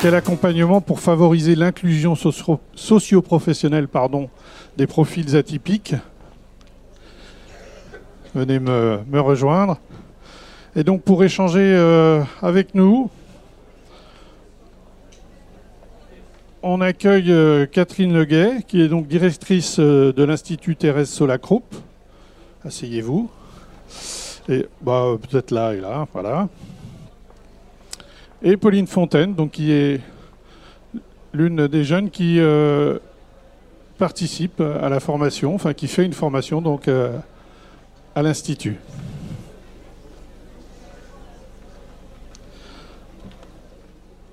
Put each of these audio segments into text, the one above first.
Quel accompagnement pour favoriser l'inclusion socio-professionnelle pardon, des profils atypiques Venez me, rejoindre. Et donc pour échanger euh, avec nous, on accueille euh, Catherine Leguet, qui est donc directrice euh, de l'Institut Thérèse Solacroup. Asseyez-vous. Et bah, peut-être là et là, voilà. Et Pauline Fontaine, donc qui est l'une des jeunes qui euh, participe à la formation, enfin qui fait une formation donc euh, à l'institut.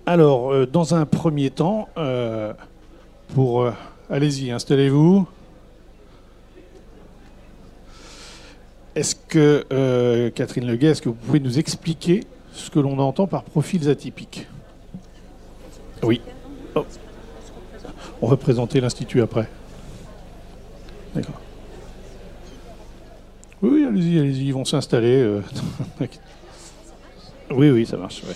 Alors, euh, dans un premier temps, pour allez-y, installez-vous. Est-ce que Catherine Leguet, est-ce que vous pouvez nous expliquer ce que l'on entend par profils atypiques Oui. Oh. On va présenter l'institut après. D'accord. Oui, oui, allez-y, allez-y, ils vont s'installer. euh. oui, oui, ça marche. ouais.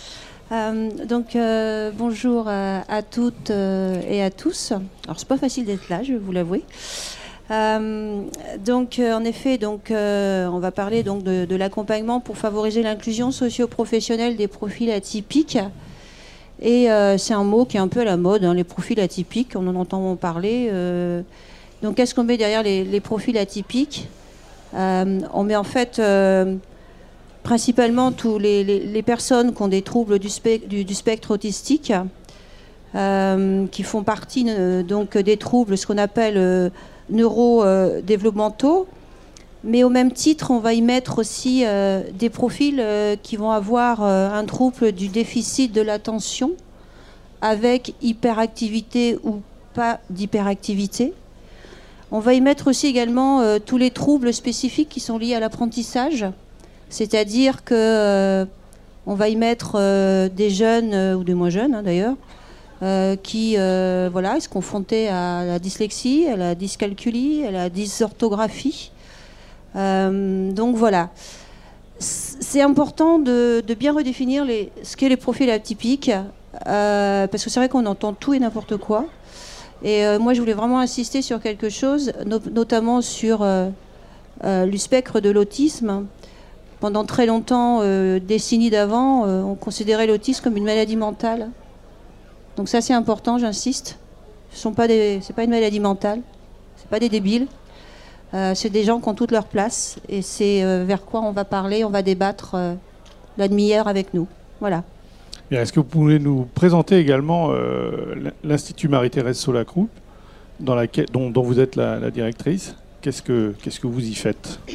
Euh, donc euh, bonjour à, à toutes euh, et à tous. Alors c'est pas facile d'être là, je vais vous l'avouer. Euh, donc euh, en effet, donc euh, on va parler donc de, l'accompagnement pour favoriser l'inclusion socio-professionnelle des profils atypiques. Et c'est un mot qui est un peu à la mode, hein, les profils atypiques, on en entend parler. donc qu'est-ce qu'on met derrière les, profils atypiques? On met en fait principalement tous les, personnes qui ont des troubles du, du- spectre autistique, qui font partie donc des troubles, ce qu'on appelle neurodéveloppementaux. Mais au même titre, on va y mettre aussi euh, des profils euh, qui vont avoir euh, un trouble du déficit de l'attention avec hyperactivité ou pas d'hyperactivité. On va y mettre aussi également tous les troubles spécifiques qui sont liés à l'apprentissage, c'est-à-dire que on va y mettre des jeunes ou des moins jeunes hein, d'ailleurs euh, qui euh, voilà, se confrontaient à la dyslexie, à la dyscalculie, à la dysorthographie. Euh, donc voilà. C'est important de, bien redéfinir ce qu'est les profils atypiques, parce que c'est vrai qu'on entend tout et n'importe quoi. Et moi, je voulais vraiment insister sur quelque chose, no- notamment sur le spectre de l'autisme. Pendant très longtemps, décennies d'avant, on considérait l'autisme comme une maladie mentale. Donc ça, c'est important, j'insiste. Ce sont pas des, c'est pas une maladie mentale, c'est pas des débiles. Euh, c'est des gens qui ont toute leur place et c'est euh, vers quoi on va parler, on va débattre euh, la demi-heure avec nous. Voilà. Est-ce que vous pouvez nous présenter également l'Institut Marie-Thérèse Solacroup, dans laquelle- dont, dont vous êtes la, la directrice? Qu'est-ce que Qu'est-ce que vous y faites?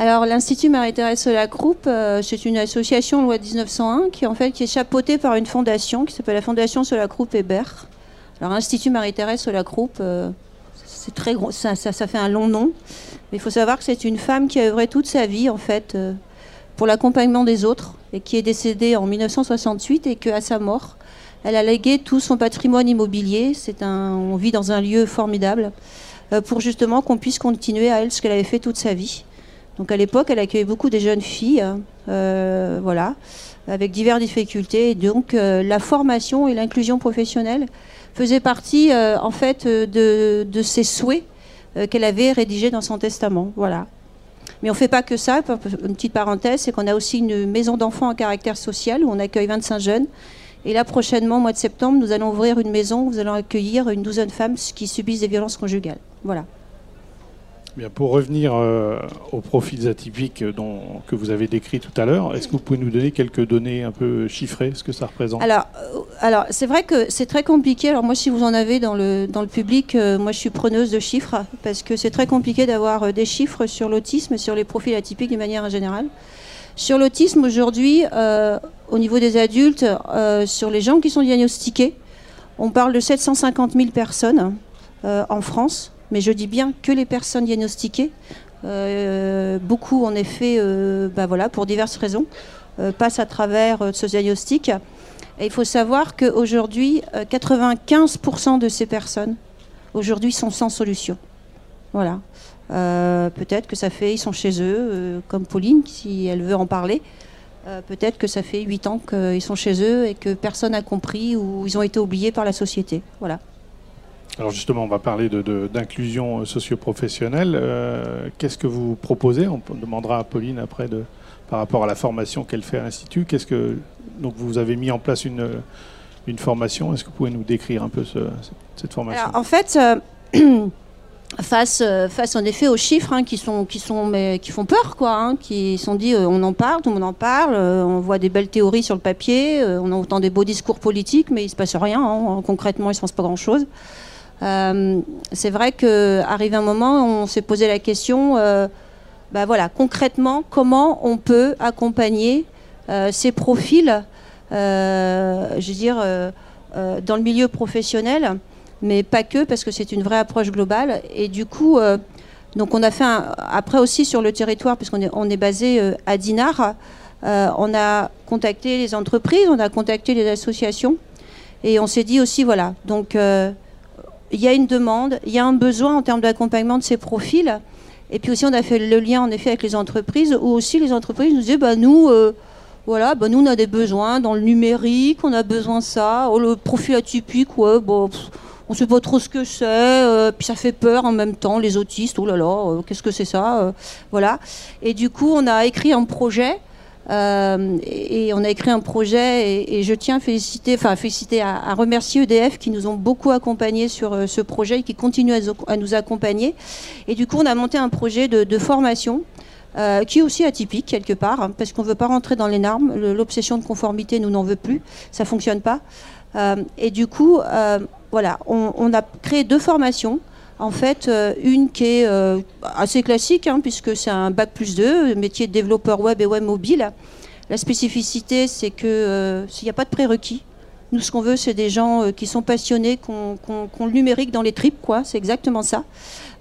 Alors l'Institut Marie-Thérèse Solacroup, euh, c'est une association loi de 1901 qui en fait qui est chapeautée par une fondation qui s'appelle la Fondation Solacroup Hébert. Alors Institut Marie-Thérèse Solacroup, euh, c'est très gros, ça, ça, fait un long nom, mais il faut savoir que c'est une femme qui a œuvré toute sa vie en fait euh, pour l'accompagnement des autres et qui est décédée en 1968 et qu'à sa mort, elle a légué tout son patrimoine immobilier. C'est un, on vit dans un lieu formidable pour justement qu'on puisse continuer à elle ce qu'elle avait fait toute sa vie. Donc à l'époque, elle accueillait beaucoup des jeunes filles, hein, euh, voilà, avec diverses difficultés. Et donc euh, la formation et l'inclusion professionnelle faisaient partie, euh, en fait, de, de ses souhaits qu'elle avait rédigés dans son testament. Voilà. Mais on ne fait pas que ça. Une petite parenthèse, c'est qu'on a aussi une maison d'enfants à caractère social où on accueille 25 jeunes. Et là, prochainement, au mois de septembre, nous allons ouvrir une maison où nous allons accueillir une douzaine de femmes qui subissent des violences conjugales. Voilà. Pour revenir euh, aux profils atypiques dont, que vous avez décrits tout à l'heure, est-ce que vous pouvez nous donner quelques données un peu chiffrées, ce que ça représente? Alors, euh, alors c'est vrai que c'est très compliqué. Alors moi, si vous en avez dans le, dans le public, euh, moi je suis preneuse de chiffres parce que c'est très compliqué d'avoir euh, des chiffres sur l'autisme sur les profils atypiques de manière générale. Sur l'autisme aujourd'hui, euh, au niveau des adultes, euh, sur les gens qui sont diagnostiqués, on parle de 750 000 personnes euh, en France, mais je dis bien que les personnes diagnostiquées. Euh, beaucoup, en effet, euh, bah voilà, pour diverses raisons, euh, passent à travers ce diagnostic. Et il faut savoir qu'aujourd'hui, euh, 95% de ces personnes, aujourd'hui, sont sans solution. Voilà. Peut-être que ça fait, ils sont chez eux, comme Pauline, si elle veut en parler. peut-être que ça fait 8 ans qu'ils sont chez eux et que personne n'a compris ou ils ont été oubliés par la société. Voilà. Alors justement, on va parler d'inclusion de, socio-professionnelle. Euh, qu'est-ce que vous proposez? On demandera à Pauline après de, par rapport à la formation qu'elle fait à l'Institut. Qu'est-ce que donc vous avez mis en place une, une formation? Est-ce que vous pouvez nous décrire un peu cette formation? En fait, face, euh, face en effet aux chiffres hein, qui, sont, qui, sont, mais, qui font peur, quoi, hein, qui sont dit euh, on en parle, tout le monde en parle, euh, on voit des belles théories sur le papier, on entend des beaux discours politiques, mais il ne se passe rien, hein, concrètement il ne se passe pas grand-chose. C'est vrai qu'arrivé un moment, on s'est posé la question, bah voilà, concrètement, comment on peut accompagner ces profils, je dire, dans le milieu professionnel mais pas que, parce que c'est une vraie approche globale. Et du coup, euh, donc on a fait un, après aussi sur le territoire, puisqu'on est, on est basé euh, à Dinard, euh, on a contacté les entreprises, on a contacté les associations, et on s'est dit aussi, voilà, donc il y a une demande, il y a un besoin en termes d'accompagnement de ces profils. Et puis aussi, on a fait le lien en effet avec les entreprises, où aussi les entreprises nous disaient, bah, nous, voilà, bah, nous, on a des besoins dans le numérique, on a besoin de ça, oh, le profil atypique, ouais, bon on sait pas trop ce que c'est, euh, puis ça fait peur en même temps, les autistes, oh là là, euh, qu'est-ce que c'est ça euh, Voilà. Et du coup, on a écrit un projet. Et, on a écrit un projet et, je tiens à féliciter, enfin féliciter, à, remercier EDF qui nous ont beaucoup accompagnés sur ce projet et qui continuent à, nous accompagner. Et du coup, on a monté un projet de, formation qui est aussi atypique quelque part, hein, parce qu'on ne veut pas rentrer dans les normes. L'obsession de conformité, nous n'en veut plus, ça fonctionne pas. et du coup, voilà, on, a créé deux formations. En fait, euh, une qui est euh, assez classique, hein, puisque c'est un bac plus 2, métier de développeur web et web mobile. La spécificité, c'est qu'il euh, n'y a pas de prérequis. Nous, ce qu'on veut, c'est des gens qui sont passionnés, qui ont, le numérique dans les tripes, quoi. C'est exactement ça.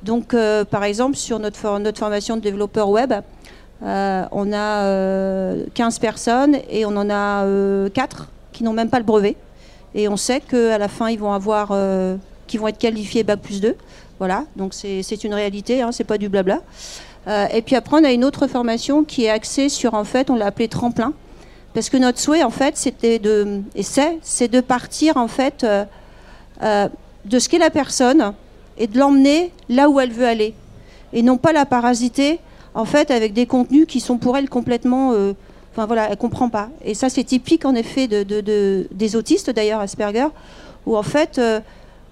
Donc, par exemple, sur notre, formation de développeur web, on a 15 personnes et on en a 4 qui n'ont même pas le brevet. Et on sait qu'à la fin, ils vont avoir, qu'ils vont être qualifiés bac plus 2. Voilà, donc c'est une réalité, hein, c'est pas du blabla. Euh, et puis après, on a une autre formation qui est axée sur, en fait, on l'a appelé tremplin, parce que notre souhait, en fait, c'était de, et c'est, de partir, en fait, euh, de ce qu'est la personne et de l'emmener là où elle veut aller, et non pas la parasiter, en fait, avec des contenus qui sont pour elle complètement Enfin voilà, elle comprend pas. Et ça, c'est typique en effet de, des autistes d'ailleurs, Asperger, où en fait, euh, euh,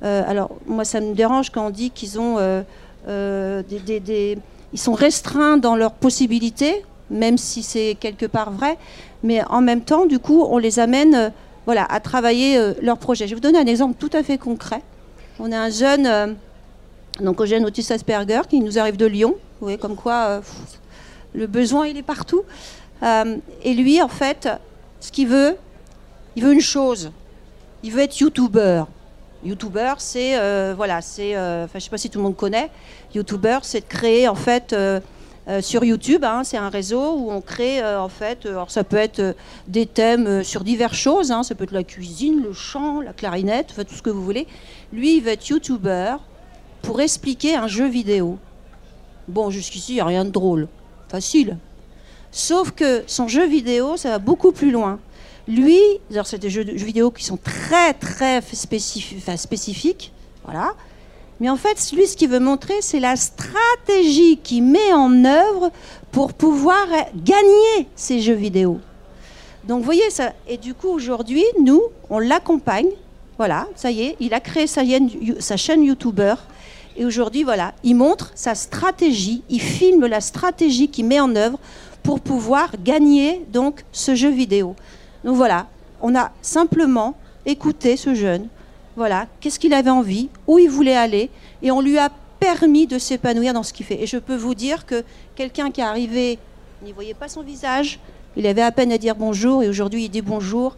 alors moi ça me dérange quand on dit qu'ils ont euh, des, ils sont restreints dans leurs possibilités, même si c'est quelque part vrai, mais en même temps, du coup, on les amène voilà, à travailler leur projet. Je vais vous donner un exemple tout à fait concret. On a un jeune, donc un jeune autiste Asperger qui nous arrive de Lyon. Vous voyez comme quoi le besoin il est partout. Euh, et lui, en fait, ce qu'il veut, il veut une chose. Il veut être youtubeur. Youtuber, c'est euh, voilà, c'est, euh, je sais pas si tout le monde connaît. Youtuber, c'est de créer en fait sur YouTube. Hein, c'est un réseau où on crée en fait. alors ça peut être des thèmes sur diverses choses. Hein, ça peut être la cuisine, le chant, la clarinette, tout ce que vous voulez. Lui, il veut être YouTuber pour expliquer un jeu vidéo. Bon, jusqu'ici, il n'y a rien de drôle. Facile. Sauf que son jeu vidéo, ça va beaucoup plus loin. Lui, c'est des jeux, vidéo qui sont très très spécifiques, voilà. Mais en fait, lui, ce qu'il veut montrer, c'est la stratégie qu'il met en œuvre pour pouvoir gagner ces jeux vidéo. Donc, vous voyez ça. Et du coup, aujourd'hui, nous, on l'accompagne. Voilà, ça y est, il a créé sa sa chaîne YouTuber. Et aujourd'hui, voilà, il montre sa stratégie, il filme la stratégie qu'il met en œuvre pour pouvoir gagner donc ce jeu vidéo. Donc voilà, on a simplement écouté ce jeune, voilà, qu'est-ce qu'il avait envie, où il voulait aller, et on lui a permis de s'épanouir dans ce qu'il fait. Et je peux vous dire que quelqu'un qui est arrivé, n'y voyait pas son visage, il avait à peine à dire bonjour, et aujourd'hui il dit bonjour,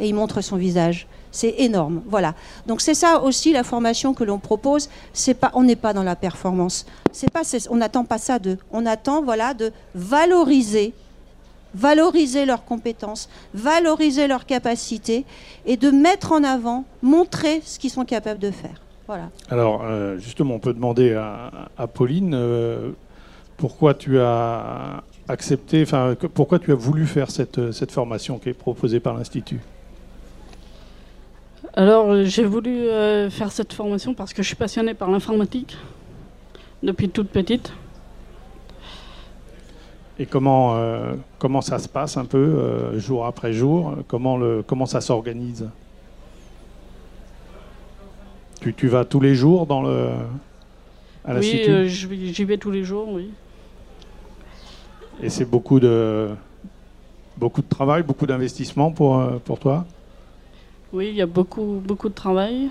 et il montre son visage. C'est énorme. Voilà. Donc c'est ça aussi la formation que l'on propose. C'est pas, on n'est pas dans la performance. C'est pas, on n'attend pas ça d'eux. On attend voilà de valoriser, valoriser leurs compétences, valoriser leurs capacités et de mettre en avant, montrer ce qu'ils sont capables de faire. Voilà. Alors euh, justement, on peut demander à, Pauline euh, pourquoi tu as accepté, enfin, pourquoi tu as voulu faire cette, cette formation qui est proposée par l'Institut? Alors, j'ai voulu faire cette formation parce que je suis passionnée par l'informatique depuis toute petite. Et comment, comment ça se passe un peu, jour après jour comment, le, comment ça s'organise? Tu, tu, vas tous les jours dans le, à Oui, euh, j'y vais tous les jours, oui. Et c'est beaucoup de, beaucoup de travail, beaucoup d'investissement pour, euh, pour toi? Oui, il y a beaucoup, beaucoup de travail,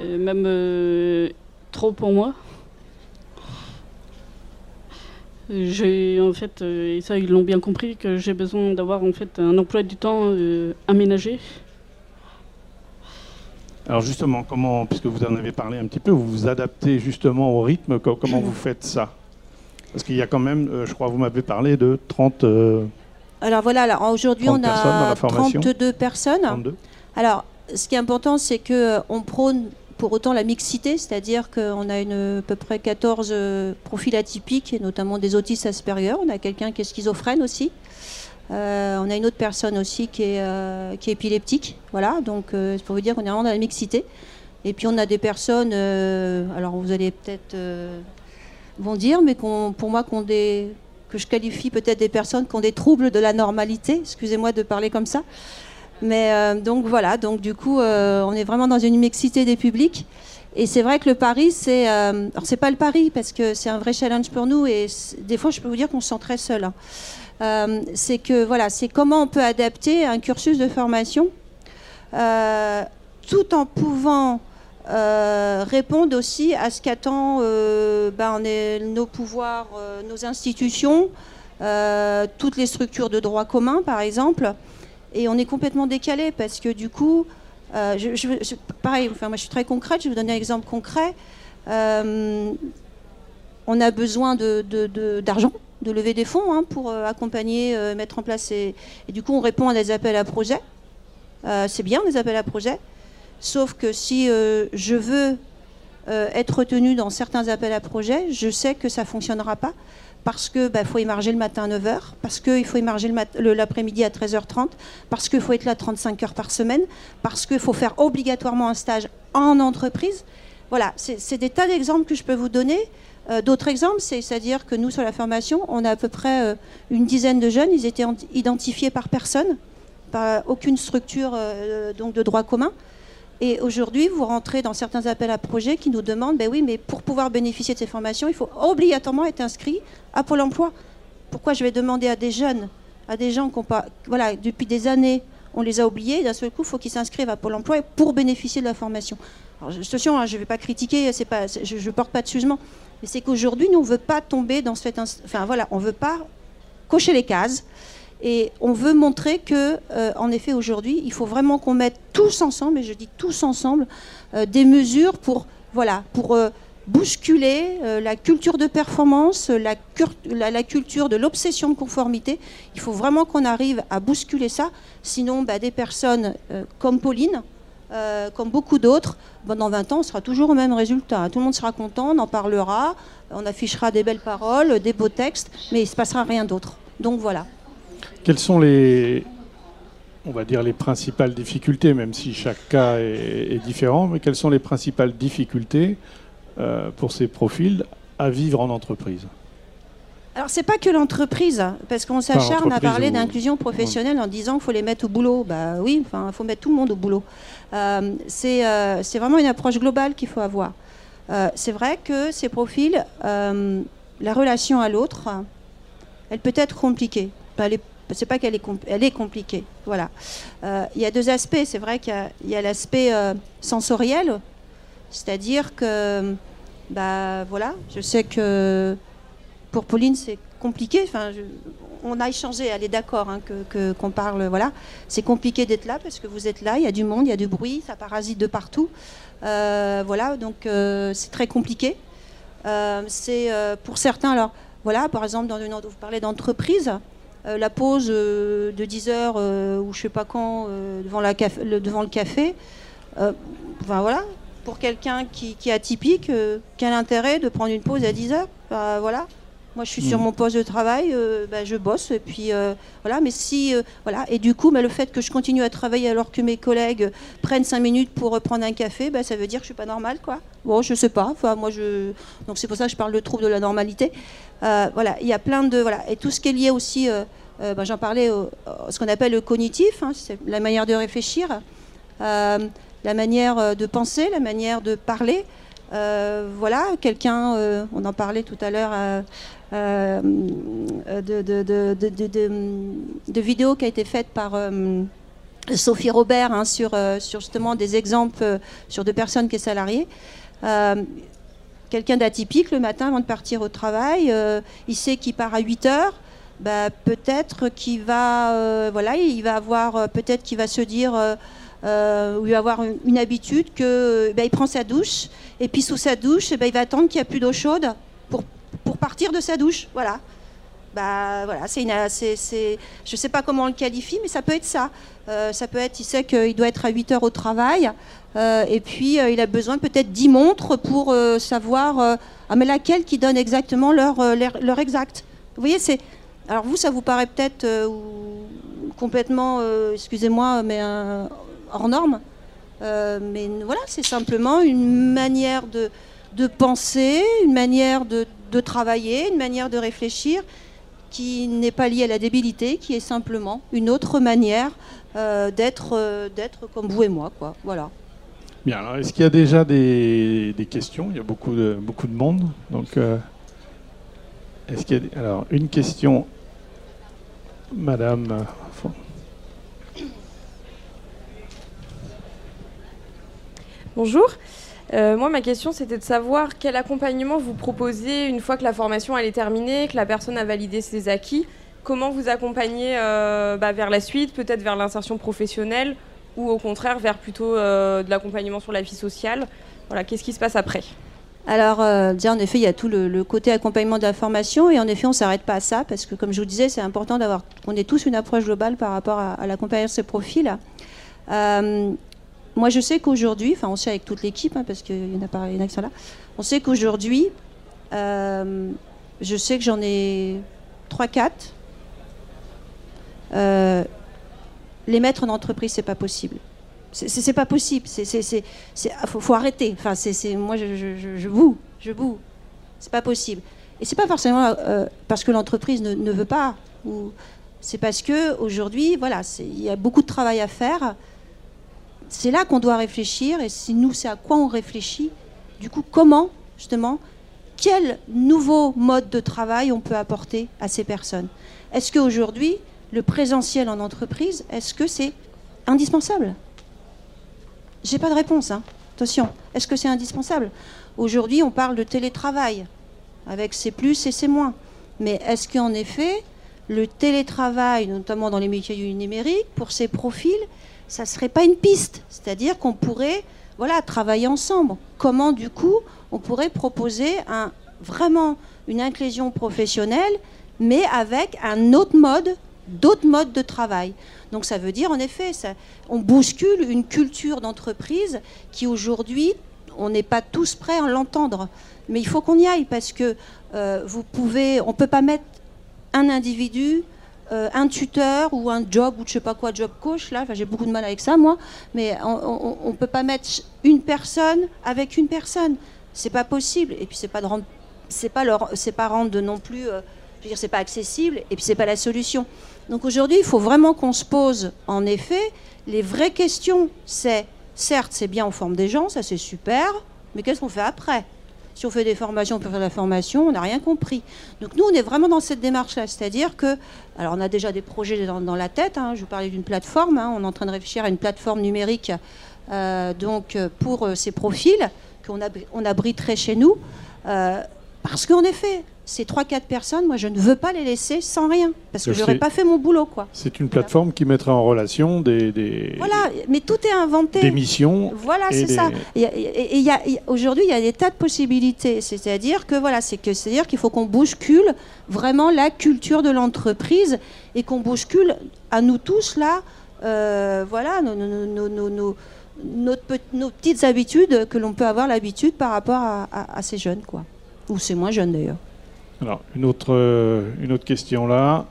même euh, trop pour moi. J'ai en fait, et ça ils l'ont bien compris, que j'ai besoin d'avoir en fait un emploi du temps aménagé alors justement, comment, puisque vous en avez parlé un petit peu, vous vous adaptez justement au rythme, comment vous faites ça? Parce qu'il y a quand même, euh, je crois, vous m'avez parlé de 30... Euh, alors voilà, alors aujourd'hui on a 32 personnes. 32. Alors ce qui est important, c'est qu'on euh, prône pour autant la mixité, c'est-à-dire qu'on a une, à peu près 14 profils atypiques, et notamment des autistes Asperger. On a quelqu'un qui est schizophrène aussi. Euh, on a une autre personne aussi qui est, euh, qui est épileptique. Voilà, donc euh, c'est pour vous dire qu'on est vraiment dans la mixité. Et puis on a des personnes, alors vous allez peut-être vont dire, mais pour moi des, que je qualifie peut-être des personnes qui ont des troubles de la normalité. Excusez-moi de parler comme ça. Mais donc voilà, donc du coup, on est vraiment dans une mixité des publics. Et c'est vrai que le pari, c'est, alors c'est pas le pari parce que c'est un vrai challenge pour nous. Et des fois, je peux vous dire qu'on se sent très seul. Hein. Euh, c'est que voilà, c'est comment on peut adapter un cursus de formation euh, tout en pouvant euh, répondre aussi à ce qu'attend ben, nos pouvoirs, nos institutions, toutes les structures de droit commun, par exemple. Et on est complètement décalé parce que du coup, je, pareil, enfin, moi je suis très concrète, je vais vous donner un exemple concret. on a besoin d'argent. De, de lever des fonds hein, pour euh, accompagner, euh, mettre en place. Et, du coup, on répond à des appels à projets. Euh, c'est bien des appels à projets. Sauf que si je veux être retenu dans certains appels à projets, je sais que ça ne fonctionnera pas parce qu'il bah, faut émarger le matin à 9h, parce qu'il faut émarger l'après-midi à 13h30, parce qu'il faut être là 35 heures par semaine, parce qu'il faut faire obligatoirement un stage en entreprise. Voilà, c'est des tas d'exemples que je peux vous donner euh, d'autres exemples, c'est-à-dire que nous, sur la formation, on a à peu près euh, une dizaine de jeunes. Ils étaient identifiés par personne, par aucune structure euh, donc de droit commun. Et aujourd'hui, vous rentrez dans certains appels à projets qui nous demandent, ben oui, mais pour pouvoir bénéficier de ces formations, il faut obligatoirement être inscrit à Pôle Emploi. Pourquoi je vais demander à des jeunes, à des gens qui ont pas, voilà, depuis des années, on les a oubliés, d'un seul coup, il faut qu'ils s'inscrivent à Pôle Emploi pour bénéficier de la formation. Alors, attention, hein, je ne vais pas critiquer, je ne porte pas de jugement, mais c'est qu'aujourd'hui, nous, on ne veut pas tomber dans cette... Enfin voilà, on ne veut pas cocher les cases. Et on veut montrer que, euh, en effet, aujourd'hui, il faut vraiment qu'on mette tous ensemble, et je dis tous ensemble, euh, des mesures pour, voilà, pour euh, bousculer la culture de performance, la, culture de l'obsession de conformité. Il faut vraiment qu'on arrive à bousculer ça. Sinon, bah, des personnes comme Pauline, comme beaucoup d'autres, dans 20 ans, on sera toujours au même résultat. Tout le monde sera content, on en parlera, on affichera des belles paroles, des beaux textes, mais il ne se passera rien d'autre. Donc voilà. Quelles sont les, on va dire, les principales difficultés, même si chaque cas est, différent, mais quelles sont les principales difficultés euh, pour ces profils à vivre en entreprise? Alors c'est pas que l'entreprise, parce qu'on s'acharne à parler d'inclusion professionnelle en disant qu'il faut les mettre au boulot. Bah oui, enfin il faut mettre tout le monde au boulot. Euh, euh, c'est vraiment une approche globale qu'il faut avoir. C'est vrai que ces profils, la relation à l'autre, elle peut être compliquée. C'est pas qu'elle est, compliquée. Voilà. Il y a deux aspects. C'est vrai qu'il y a l'aspect sensoriel, c'est-à-dire que, bah voilà, je sais que pour Pauline, c'est compliqué. Enfin, on a échangé, elle est d'accord hein, que, qu'on parle. Voilà, c'est compliqué d'être là parce que vous êtes là, il y a du monde, il y a du bruit, ça parasite de partout. Euh, voilà, donc euh, c'est très compliqué. Euh, c'est pour certains, alors voilà, par exemple, dans une, vous parlez d'entreprise, la pause de 10 heures ou je sais pas quand devant, la le, devant le café. enfin voilà, pour quelqu'un qui, est atypique, quel intérêt de prendre une pause à 10 heures? Voilà Moi, je suis sur Mm. mon poste de travail, euh, bah, je bosse, et puis euh, voilà. Mais si, euh, voilà, et du coup, bah, le fait que je continue à travailler alors que mes collègues prennent cinq minutes pour prendre un café, bah, ça veut dire que je suis pas normale, quoi. Bon, je sais pas. Enfin, moi, je, donc c'est pour ça que je parle de trouble de la normalité. Voilà, il y a plein de, voilà, et tout ce qui est lié aussi, j'en parlais, ce qu'on appelle le cognitif, hein, c'est la manière de réfléchir, la manière de penser, la manière de parler. Voilà, quelqu'un, on en parlait tout à l'heure, de, de, de, vidéos qui a été faite par euh, Sophie Robert hein, sur, euh, sur justement des exemples euh, sur deux personnes qui est salariée. Euh, quelqu'un d'atypique le matin avant de partir au travail, euh, il sait qu'il part à 8 heures. Bah, peut-être qu'il va, euh, voilà, il va avoir, euh, peut-être qu'il va se dire, euh, euh, ou va avoir une, habitude que, bah, il prend sa douche et puis sous sa douche, ben, il va attendre qu'il n'y a plus d'eau chaude pour, pour partir de sa douche. Voilà. Bah voilà, c'est une, c'est, sais pas comment on le qualifie, mais ça peut être ça. Euh, ça peut être, il sait qu'il doit être à 8 heures au travail, euh, et puis euh, il a besoin peut-être 10 montres pour savoir, ah mais laquelle qui donne exactement l'heure, exacte. Vous voyez, c'est, alors vous, ça vous paraît peut-être complètement, excusez-moi, mais hors norme. Mais voilà, c'est simplement une manière de, de penser, une manière de, de travailler, une manière de réfléchir qui n'est pas liée à la débilité, qui est simplement une autre manière euh, d'être, euh, d'être comme vous et moi. Quoi. Voilà. Bien, alors est-ce qu'il y a déjà des, des questions? Il y a beaucoup de, beaucoup de monde. Donc, euh, est-ce qu'il y a des- Alors, une question, Madame. euh, Bonjour. Euh, moi, ma question, c'était de savoir quel accompagnement vous proposez une fois que la formation elle est terminée, que la personne a validé ses acquis. Comment vous accompagnez euh, bah, vers la suite, peut-être vers l'insertion professionnelle ou au contraire vers plutôt euh, de l'accompagnement sur la vie sociale? Voilà, qu'est-ce qui se passe après? Alors, déjà, en effet, il y a tout le, côté accompagnement de la formation, et en effet, on ne s'arrête pas à ça, parce que, comme je vous disais, c'est important d'avoir qu'on ait tous une approche globale par rapport à, l'accompagnement de ces profils. Moi, je sais qu'aujourd'hui, enfin, on sait avec toute l'équipe, hein, parce qu'il y en a pas, il qui sont là, on sait qu'aujourd'hui, euh, je sais que j'en ai 3-4. Euh, les mettre en entreprise, c'est pas possible. C'est- pas possible. C'est, c'est- faut, faut arrêter. Enfin, c'est, moi, je, je, je, boue, je boue. C'est pas possible. Et c'est pas forcément euh, parce que l'entreprise ne, ne veut pas. C'est parce que aujourd'hui, voilà, il y a beaucoup de travail à faire. C'est là qu'on doit réfléchir. Et si nous, c'est à quoi on réfléchit. Du coup, comment justement, quel nouveau mode de travail on peut apporter à ces personnes? Est-ce qu'aujourd'hui, le présentiel en entreprise, est-ce que c'est indispensable? J'ai pas de réponse. hein. Attention, est-ce que c'est indispensable? Aujourd'hui, on parle de télétravail, avec ses plus et ses moins. Mais est-ce qu'en effet, le télétravail, notamment dans les métiers du numérique, pour ces profils, ça serait pas une piste C'est-à-dire qu'on pourrait travailler ensemble. Comment, du coup, on pourrait proposer vraiment une inclusion professionnelle, mais avec un autre mode, d'autres modes de travail. Donc ça veut dire, en effet, on bouscule une culture d'entreprise qui aujourd'hui, on n'est pas tous prêts à l'entendre. Mais il faut qu'on y aille parce que euh, vous pouvez, on peut pas mettre un individu, euh, un tuteur ou un job ou je sais pas quoi, job coach là. J'ai beaucoup de mal avec ça moi. Mais on, ne peut pas mettre une personne avec une personne. C'est pas possible. Et puis c'est pas de rendre, c'est pas pas rendre non plus. euh, je veux dire, c'est pas accessible. Et puis c'est pas la solution. Donc aujourd'hui, il faut vraiment qu'on se pose, en effet, les vraies questions. C'est, certes, c'est bien, on forme des gens, ça c'est super, mais qu'est-ce qu'on fait après? Si on fait des formations pour faire de la formation, on n'a rien compris. Donc nous, on est vraiment dans cette démarche-là, c'est-à-dire que, alors on a déjà des projets dans, la tête, hein, je vous parlais d'une plateforme, hein, on est en train de réfléchir à une plateforme numérique euh, donc, pour euh, ces profils qu'on abri- on abriterait chez nous, euh, parce qu'en effet, ces 3-4 personnes, moi je ne veux pas les laisser sans rien, parce que j'aurais c'est- pas fait mon boulot. quoi. C'est une plateforme qui mettra en relation des, des, Voilà, mais tout est inventé. des missions. Voilà, et c'est des- ça. Et, et- et a- aujourd'hui, il y a des tas de possibilités. C'est-à-dire que voilà, c'est que c'est-à-dire qu'il faut qu'on bouscule vraiment la culture de l'entreprise et qu'on bouscule à nous tous là, euh, voilà, nos, nos- nos- nos- nos- notre pe- nos petites habitudes que l'on peut avoir l'habitude par rapport à, à- à ces jeunes, quoi. Ou c'est moins jeunes d'ailleurs. Alors, une autre, euh, une autre question là.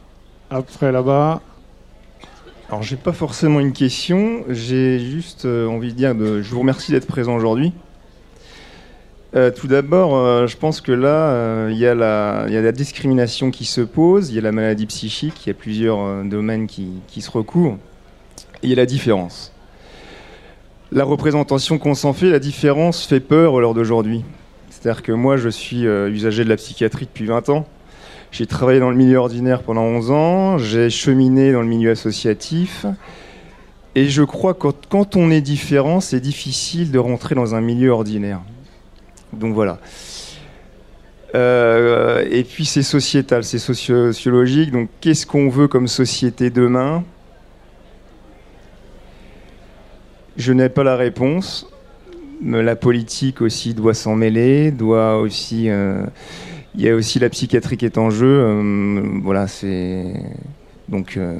Après là-bas. Alors, j'ai pas forcément une question. J'ai juste euh, envie de dire de, je vous remercie d'être présent aujourd'hui. Euh, tout d'abord, euh, je pense que là, euh, il y, a la- il y a la discrimination qui se pose, il y a la maladie psychique, il y a plusieurs euh, domaines qui, qui se recouvrent, et il y a la différence. La représentation qu'on s'en fait, la différence fait peur lors d'aujourd'hui. C'est-à-dire que moi, je suis euh, usager de la psychiatrie depuis 20 ans. J'ai travaillé dans le milieu ordinaire pendant 11 ans, j'ai cheminé dans le milieu associatif. Et je crois que quand- on est différent, c'est difficile de rentrer dans un milieu ordinaire. Donc voilà. Euh, et puis c'est sociétal, c'est sociologique. Donc qu'est-ce qu'on veut comme société demain? Je n'ai pas la réponse. La politique aussi doit s'en mêler, doit aussi. euh, il y a aussi la psychiatrie qui est en jeu. euh, voilà, c'est. Donc, euh,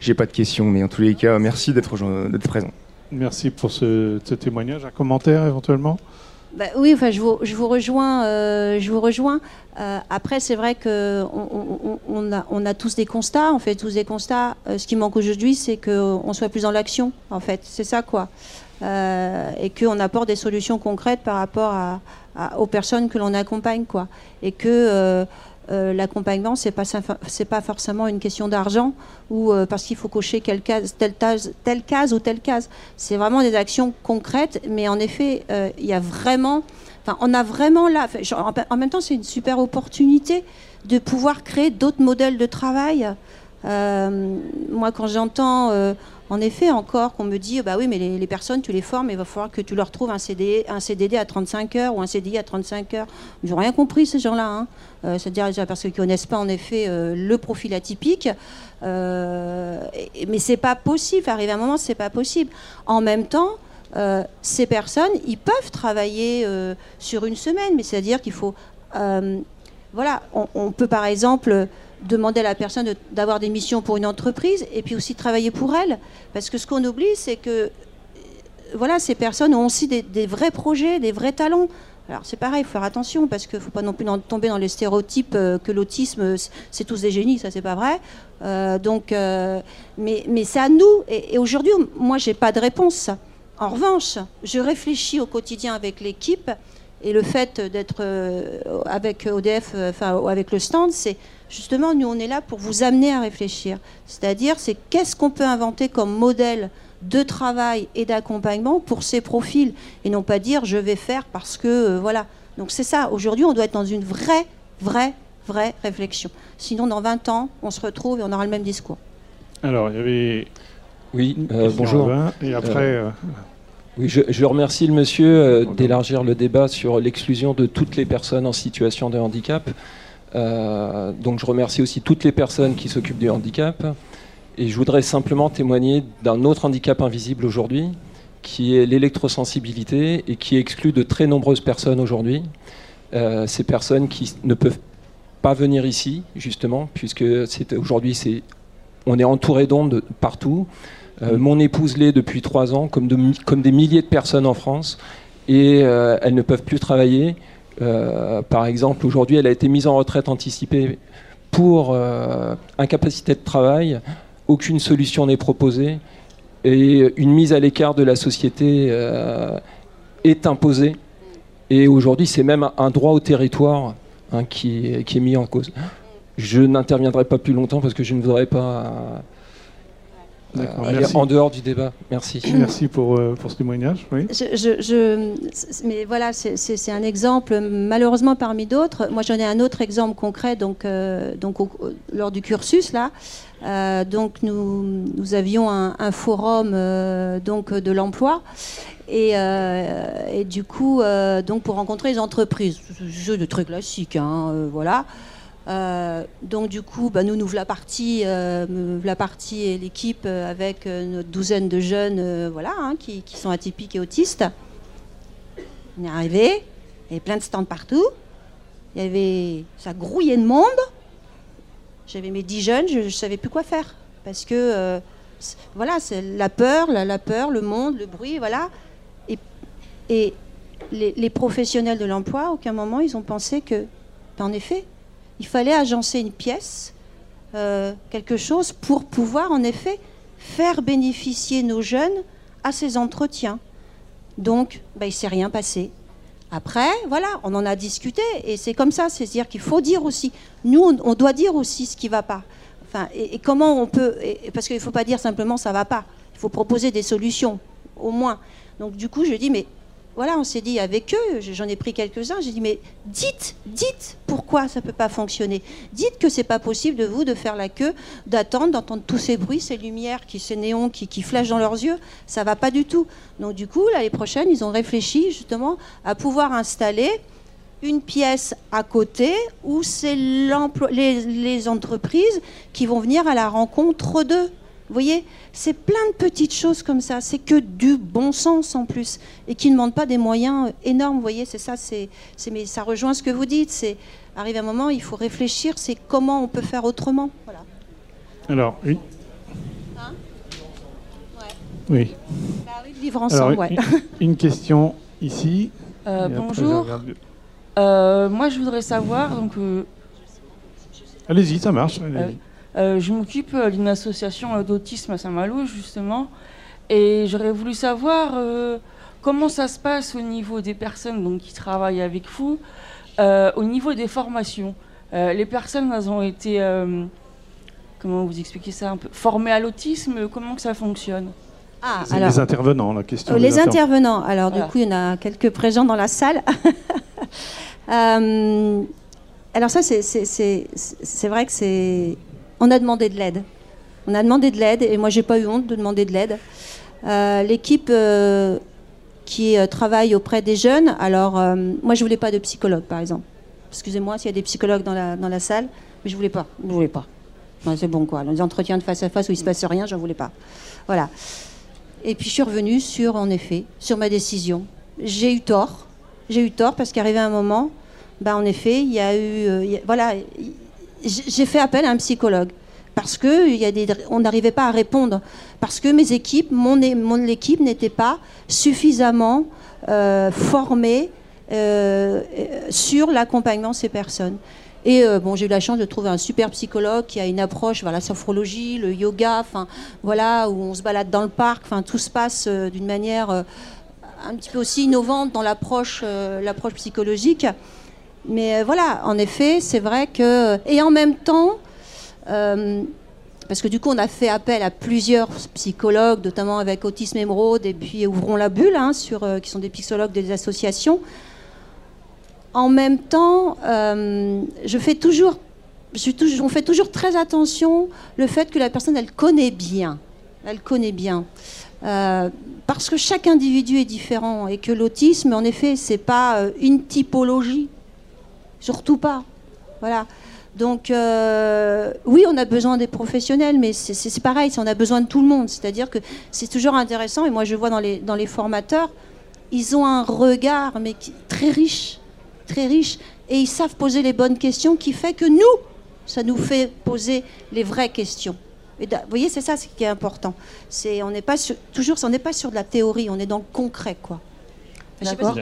j'ai pas de questions, mais en tous les cas, merci d'être présent. Merci pour ce, ce témoignage. Un commentaire éventuellement? Bah oui, enfin, je vous, je vous rejoins. euh, je vous rejoins. Euh, après, c'est vrai que on, on- on a, on a tous des constats. On fait tous des constats. Euh, ce qui manque aujourd'hui, c'est qu'on soit plus dans l'action. En fait, c'est ça quoi. Euh, et qu'on apporte des solutions concrètes par rapport aux personnes que l'on accompagne, quoi. Et que euh, euh, l'accompagnement, c'est pas ça- c'est pas forcément une question d'argent ou parce qu'il faut cocher telle, case, ou telle case. C'est vraiment des actions concrètes, mais en effet, il y a vraiment, enfin, on a vraiment là, en, même temps, c'est une super opportunité de pouvoir créer d'autres modèles de travail. Moi, quand j'entends, en effet, encore qu'on me dit, bah oui, mais les, personnes, tu les formes, il va falloir que tu leur trouves un, CD, CDD à 35 heures ou un CDI à 35 heures. Ils n'ont rien compris, ces gens-là. Hein. Euh, C'est-à-dire parce qu'ils ne connaissent pas, en effet, euh, le profil atypique. Euh, et- mais pas possible. Arrive un moment, c'est pas possible. En même temps, euh, ces personnes, ils peuvent travailler sur une semaine, mais c'est-à-dire qu'il faut, voilà, on peut par exemple demander à la personne d'avoir des missions pour une entreprise et puis aussi travailler pour elle, parce que ce qu'on oublie, c'est que euh, voilà, ces personnes ont aussi des, vrais projets, des vrais talents. Alors c'est pareil, il faut faire attention parce qu'il ne faut pas non plus tomber dans les stéréotypes euh, que l'autisme, euh, c'est tous des génies, ça c'est pas vrai. Donc, mais, mais c'est à nous. Et, et aujourd'hui, moi, j'ai pas de réponse. En revanche, je réfléchis au quotidien avec l'équipe et le fait d'être euh, avec ODF, euh, enfin avec le stand, c'est justement nous on est là pour vous amener à réfléchir. C'est-à-dire, c'est qu'est-ce qu'on peut inventer comme modèle de travail et d'accompagnement pour ces profils et non pas dire je vais faire parce que euh, voilà. Donc c'est ça. Aujourd'hui, on doit être dans une vraie, vraie, vraie réflexion. Sinon, dans 20 ans, on se retrouve et on aura le même discours. Alors, il y avait. Oui, euh, bonjour. Et après, euh, Oui, je, remercie le monsieur euh, d'élargir le débat sur l'exclusion de toutes les personnes en situation de handicap. Euh, donc je remercie aussi toutes les personnes qui s'occupent du handicap. Et je voudrais simplement témoigner d'un autre handicap invisible aujourd'hui, qui est l'électrosensibilité et qui exclut de très nombreuses personnes aujourd'hui. Euh, ces personnes qui ne peuvent pas venir ici, justement, puisque aujourd'hui on est entouré d'ondes partout. Euh, mon épouse l'est depuis trois ans, comme, des milliers de personnes en France, et euh, elles ne peuvent plus travailler. Euh, par exemple, aujourd'hui, elle a été mise en retraite anticipée pour incapacité de travail. Aucune solution n'est proposée et une mise à l'écart de la société est imposée. Et aujourd'hui, c'est même un droit au territoire hein, qui est mis en cause. Je n'interviendrai pas plus longtemps parce que je ne voudrais pas euh, D'accord, aller merci. En dehors du débat. Merci. merci pour, euh, pour ce témoignage. Oui. Je, je- je- c- mais voilà, c'est- un exemple, malheureusement parmi d'autres. Moi, j'en ai un autre exemple concret, donc, euh, donc au- lors du cursus là. Euh, donc nous, nous avions un, un forum euh, donc de l'emploi et, euh, et du coup euh, donc pour rencontrer les entreprises, jeu de très classique, hein, euh, voilà. Euh, donc du coup, bah, nous nous la partie, euh, la partie et l'équipe euh, avec euh, notre douzaine de jeunes, voilà, hein, qui, sont atypiques et autistes. On est arrivé, il y avait plein de stands partout. Il y avait, ça grouillait de monde. J'avais mes dix jeunes, je ne savais plus quoi faire parce que voilà, c'est la peur, la, peur, le monde, le bruit, voilà. Et, les, professionnels de l'emploi, à aucun moment ils ont pensé que, en effet, Il fallait agencer une pièce, euh, quelque chose, pour pouvoir en effet faire bénéficier nos jeunes à ces entretiens. Donc, bah, il ne s'est rien passé. Après, voilà, on en a discuté et c'est comme ça, c'est-à-dire qu'il faut dire aussi, nous, on, doit dire aussi ce qui ne va pas. Enfin, et, comment on peut, parce qu'il ne faut pas dire simplement ça ne va pas, il faut proposer des solutions, au moins. Donc du coup, je dis, mais voilà, on s'est dit avec eux, j'en ai pris quelques-uns, j'ai dit, mais dites, dites pourquoi ça ne peut pas fonctionner. Dites que c'est pas possible de vous de faire la queue, d'attendre, d'entendre tous ces bruits, ces lumières, qui, ces néons qui, qui flashent dans leurs yeux. Ça va pas du tout. Donc du coup, l'année prochaine, ils ont réfléchi justement à pouvoir installer une pièce à côté où c'est les, les entreprises qui vont venir à la rencontre d'eux. Vous voyez, c'est plein de petites choses comme ça. C'est que du bon sens en plus et qui ne demandent pas des moyens énormes. Vous voyez, c'est ça. C'est, mais ça rejoint ce que vous dites. C'est arrive un moment, il faut réfléchir. C'est comment on peut faire autrement. Voilà. Alors, une. Hein? Oui. Bah oui, vivre ensemble. ouais. une, question ici. Euh, bonjour. Euh, moi, je voudrais savoir donc. Euh, allez-y, ça marche. Allez euh, je m'occupe euh, d'une association euh, d'autisme à Saint-Malo, justement, et j'aurais voulu savoir comment ça se passe au niveau des personnes donc, qui travaillent avec vous, au niveau des formations. les personnes, elles ont été, comment vous expliquez ça un peu, formées à l'autisme, comment que ça fonctionne? Ah, alors, les intervenants, la question. les intervenants. Alors, du coup, il y en a quelques présents dans la salle. alors, ça, c'est vrai que c'est on a demandé de l'aide. On a demandé de l'aide et moi j'ai pas eu honte de demander de l'aide. Euh, l'équipe euh, qui euh, travaille auprès des jeunes, alors moi je voulais pas de psychologue par exemple. Excusez-moi s'il y a des psychologues dans la, salle, mais je voulais pas. Je voulais pas. c'est bon quoi. Les entretiens de face à face où il se passe rien, j'en voulais pas. Voilà. Et puis je suis revenue sur, en effet, sur ma décision. J'ai eu tort. J'ai eu tort parce qu'arrivé un moment, ben, en effet, il y a eu, voilà, j'ai fait appel à un psychologue parce que on n'arrivait pas à répondre, parce que mes équipes, mon, mon n'était pas suffisamment euh, formée euh, sur l'accompagnement de ces personnes. Et euh, bon, j'ai eu la chance de trouver un super psychologue qui a une approche, voilà, sophrologie, le yoga, enfin, voilà, où on se balade dans le parc, enfin, tout se passe d'une manière un petit peu aussi innovante dans l'approche psychologique. Mais euh, voilà, en effet, c'est vrai que. Et en même temps, euh, parce que du coup, on a fait appel à plusieurs psychologues, notamment avec Autisme Émeraude et puis Ouvrons la Bulle, hein, sur, euh, qui sont des psychologues des associations. En même temps, je fais toujours, on fait toujours très attention le fait que la personne, elle connaît bien. Elle connaît bien. parce que chaque individu est différent et que l'autisme, en effet, c'est pas une typologie Surtout pas. Voilà. Donc, euh, oui, on a besoin des professionnels, mais c'est pareil, on a besoin de tout le monde. C'est-à-dire que c'est toujours intéressant, et moi je vois dans les, dans les formateurs, ils ont un regard, mais très riche, très riche, et ils savent poser les bonnes questions, qui fait que nous, ça nous fait poser les vraies questions. Et vous voyez, c'est ça ce qui est important. C'est, on n'est pas toujours, on n'est pas sur de la théorie, on est dans le concret, quoi. D'accord?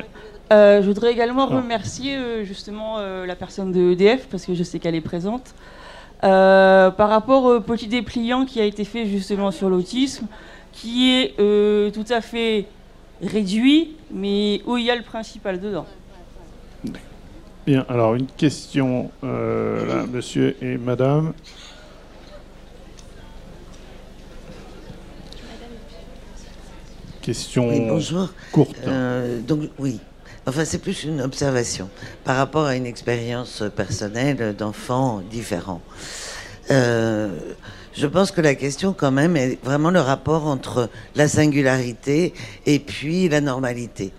Euh, je voudrais également ah. remercier euh, justement euh, la personne de EDF parce que je sais qu'elle est présente. par rapport au petit dépliant qui a été fait justement sur l'autisme, qui est tout à fait réduit, mais où il y a le principal dedans. Bien, alors une question, là, monsieur et madame. Question bonjour. courte. donc, oui, Enfin, c'est plus une observation par rapport à une expérience personnelle d'enfants différents. Euh, je pense que la question, quand même, est vraiment le rapport entre la singularité et puis la normalité.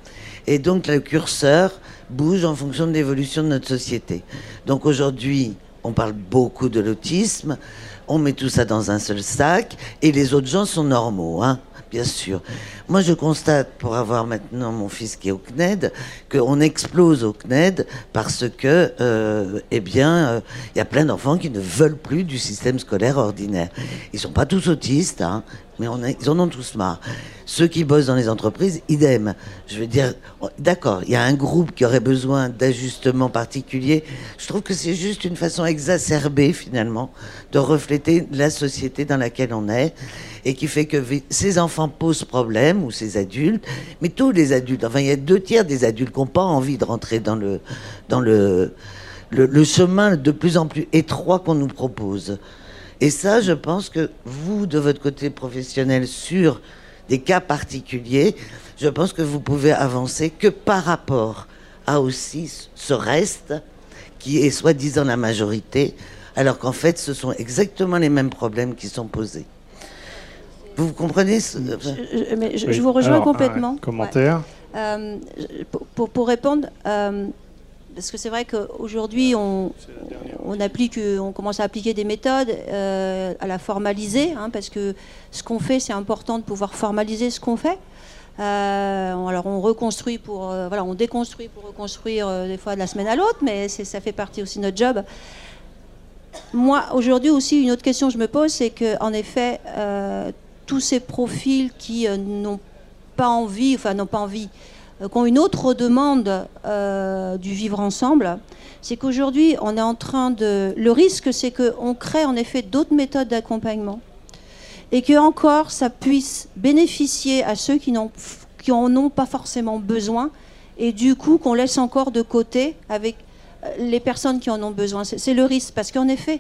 Et donc, le curseur bouge en fonction de l'évolution de notre société. Donc, aujourd'hui, on parle beaucoup de l'autisme, on met tout ça dans un seul sac, et les autres gens sont normaux. Hein bien sûr. Moi, je constate, pour avoir maintenant mon fils qui est au CNED, qu'on explose au CNED parce que, euh, eh bien, euh, il y a plein d'enfants qui ne veulent plus du système scolaire ordinaire. Ils sont pas tous autistes, hein, mais on ils en ont tous marre. Ceux qui bossent dans les entreprises, idem. Je veux dire, d'accord, il y a un groupe qui aurait besoin d'ajustements particuliers. Je trouve que c'est juste une façon exacerbée, finalement, de refléter la société dans laquelle on est et qui fait que ces enfants posent problème, ou ces adultes, mais tous les adultes, enfin, il y a deux tiers des adultes qui n'ont pas envie de rentrer dans le chemin de plus en plus étroit qu'on nous propose. Et ça, je pense que vous, de votre côté professionnel, sur des cas particuliers, je pense que vous pouvez avancer que par rapport à aussi ce reste qui est soi-disant la majorité, alors qu'en fait, ce sont exactement les mêmes problèmes qui sont posés. Vous comprenez ce... je, mais je, vous rejoins complètement. commentaire euh, pour, pour, répondre, euh, parce que c'est vrai qu'aujourd'hui, on, on, on commence à appliquer des méthodes, euh, à la formaliser, hein, parce que ce qu'on fait, c'est important de pouvoir formaliser ce qu'on fait. Euh, alors on reconstruit pour, euh, voilà, on déconstruit pour reconstruire des fois de la semaine à l'autre, mais ça fait partie aussi de notre job. Moi, aujourd'hui aussi, une autre question que je me pose, c'est que en effet, tous ces profils qui n'ont pas envie, enfin n'ont pas envie, qui ont une autre demande euh, du vivre ensemble, c'est qu'aujourd'hui, on est en train de. Le risque, c'est qu'on crée en effet d'autres méthodes d'accompagnement et que encore ça puisse bénéficier à ceux qui, qui en ont pas forcément besoin et du coup qu'on laisse encore de côté avec euh, les personnes qui en ont besoin. C'est le risque parce qu'en effet,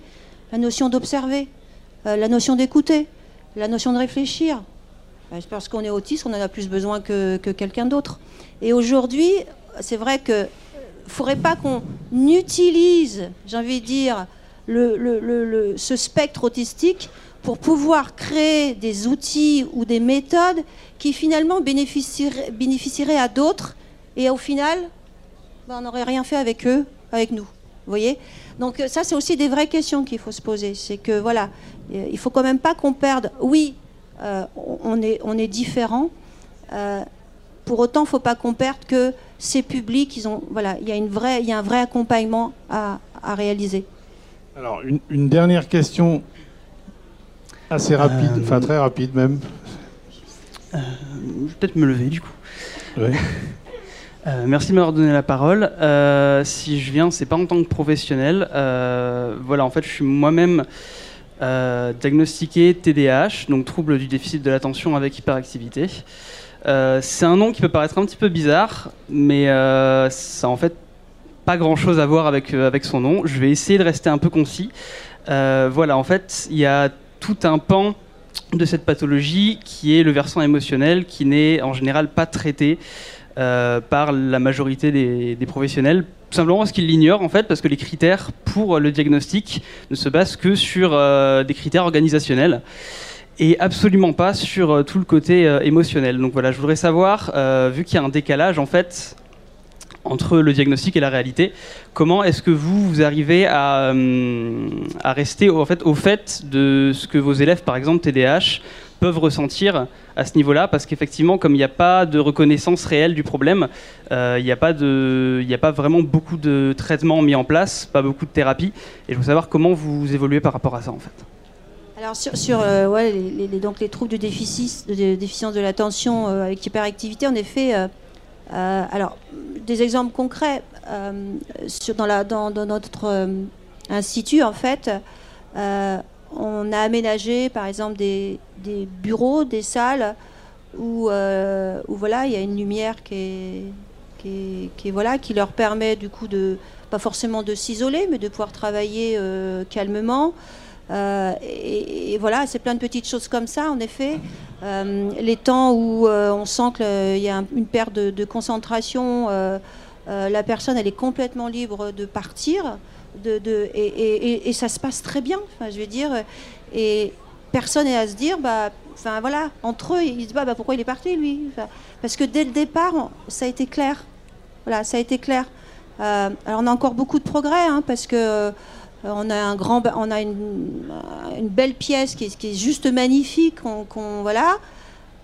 la notion d'observer, la notion d'écouter, la notion de réfléchir, parce qu'on est autiste, on en a plus besoin que, que quelqu'un d'autre. Et aujourd'hui, c'est vrai que faudrait pas qu'on utilise, j'ai envie de dire, le, ce spectre autistique pour pouvoir créer des outils ou des méthodes qui finalement bénéficieraient, à d'autres et au final, ben, on n'aurait rien fait avec eux, avec nous. Vous voyez? Donc ça, c'est aussi des vraies questions qu'il faut se poser. C'est que voilà, il faut quand même pas qu'on perde. Oui, on, est, on est différent. Euh, pour autant, il ne faut pas qu'on perde que ces publics, ils ont, voilà, il y a une vraie, il y a un vrai accompagnement à, réaliser. Alors, une, dernière question assez rapide, euh, enfin très rapide même. je vais peut-être me lever du coup. Oui. merci de m'avoir donné la parole. si je viens, c'est pas en tant que professionnel. voilà, en fait, je suis moi-même euh, diagnostiqué TDAH, donc trouble du déficit de l'attention avec hyperactivité. Euh, c'est un nom qui peut paraître un petit peu bizarre, mais euh, ça en fait pas grand chose à voir avec, avec son nom. Je vais essayer de rester un peu concis. voilà, en fait, il y a tout un pan de cette pathologie qui est le versant émotionnel qui n'est en général pas traité par la majorité des professionnels tout simplement parce qu'ils l'ignorent en fait, parce que les critères pour le diagnostic ne se basent que sur euh, des critères organisationnels et absolument pas sur euh, tout le côté euh, émotionnel. Donc voilà, je voudrais savoir, vu qu'il y a un décalage en fait entre le diagnostic et la réalité, comment est-ce que vous, vous arrivez à, à rester en fait, au fait de ce que vos élèves, par exemple TDAH, peuvent ressentir à ce niveau-là, parce qu'effectivement, comme il n'y a pas de reconnaissance réelle du problème, euh, il n'y a, pas a pas vraiment beaucoup de traitements mis en place, pas beaucoup de thérapie, et je veux savoir comment vous évoluez par rapport à ça, en fait. Alors sur, sur euh, ouais, les, donc les troubles de, déficit, de déficience de l'attention euh, avec hyperactivité, en effet, alors des exemples concrets sur, dans, la, dans, dans notre institut, en fait, on a aménagé, par exemple, des, bureaux, des salles où, euh, où, voilà, il y a une lumière qui qui, voilà, qui leur permet du coup de pas forcément de s'isoler, mais de pouvoir travailler euh, calmement. Euh, et, voilà, c'est plein de petites choses comme ça, en effet. les temps où on sent qu'il y a une perte de concentration, la personne elle est complètement libre de partir et, ça se passe très bien, je veux dire. Et personne n'est à se dire, bah, enfin voilà, entre eux, ils disent, bah, bah pourquoi il est parti lui Parce que dès le départ, ça a été clair. Voilà, ça a été clair. Euh, alors on a encore beaucoup de progrès, hein, parce que euh, on a un grand, on a une, belle pièce qui est, juste magnifique, voilà,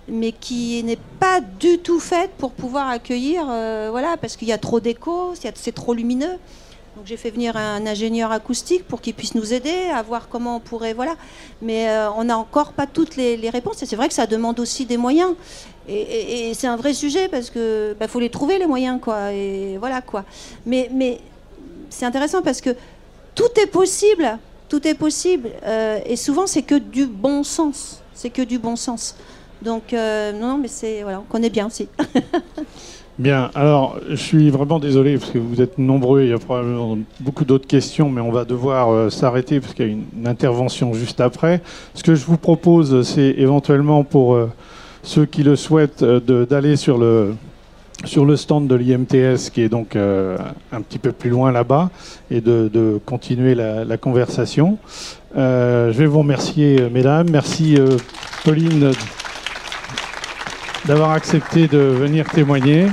mais qui n'est pas du tout faite pour pouvoir accueillir, euh, voilà, parce qu'il y a trop d'écho, c'est trop lumineux. Donc j'ai fait venir un ingénieur acoustique pour qu'il puisse nous aider à voir comment on pourrait, voilà. Mais euh, on n'a encore pas toutes les, réponses. Et c'est vrai que ça demande aussi des moyens. Et, c'est un vrai sujet parce que bah, faut les trouver les moyens, quoi. Et voilà, quoi. Mais, mais c'est intéressant parce que tout est possible. Tout est possible. Euh, et souvent, c'est que du bon sens. C'est que du bon sens. Donc, euh, non, mais c'est. Voilà, on connaît bien aussi. Bien, alors je suis vraiment désolé parce que vous êtes nombreux, il y a probablement beaucoup d'autres questions, mais on va devoir euh, s'arrêter parce qu'il y a une, intervention juste après. Ce que je vous propose, c'est éventuellement pour euh, ceux qui le souhaitent euh, d'aller sur le, sur le stand de l'IMTS qui est donc un petit peu plus loin là-bas et de, continuer la, conversation. Je vais vous remercier, mesdames. Merci, Pauline, d'avoir accepté de venir témoigner.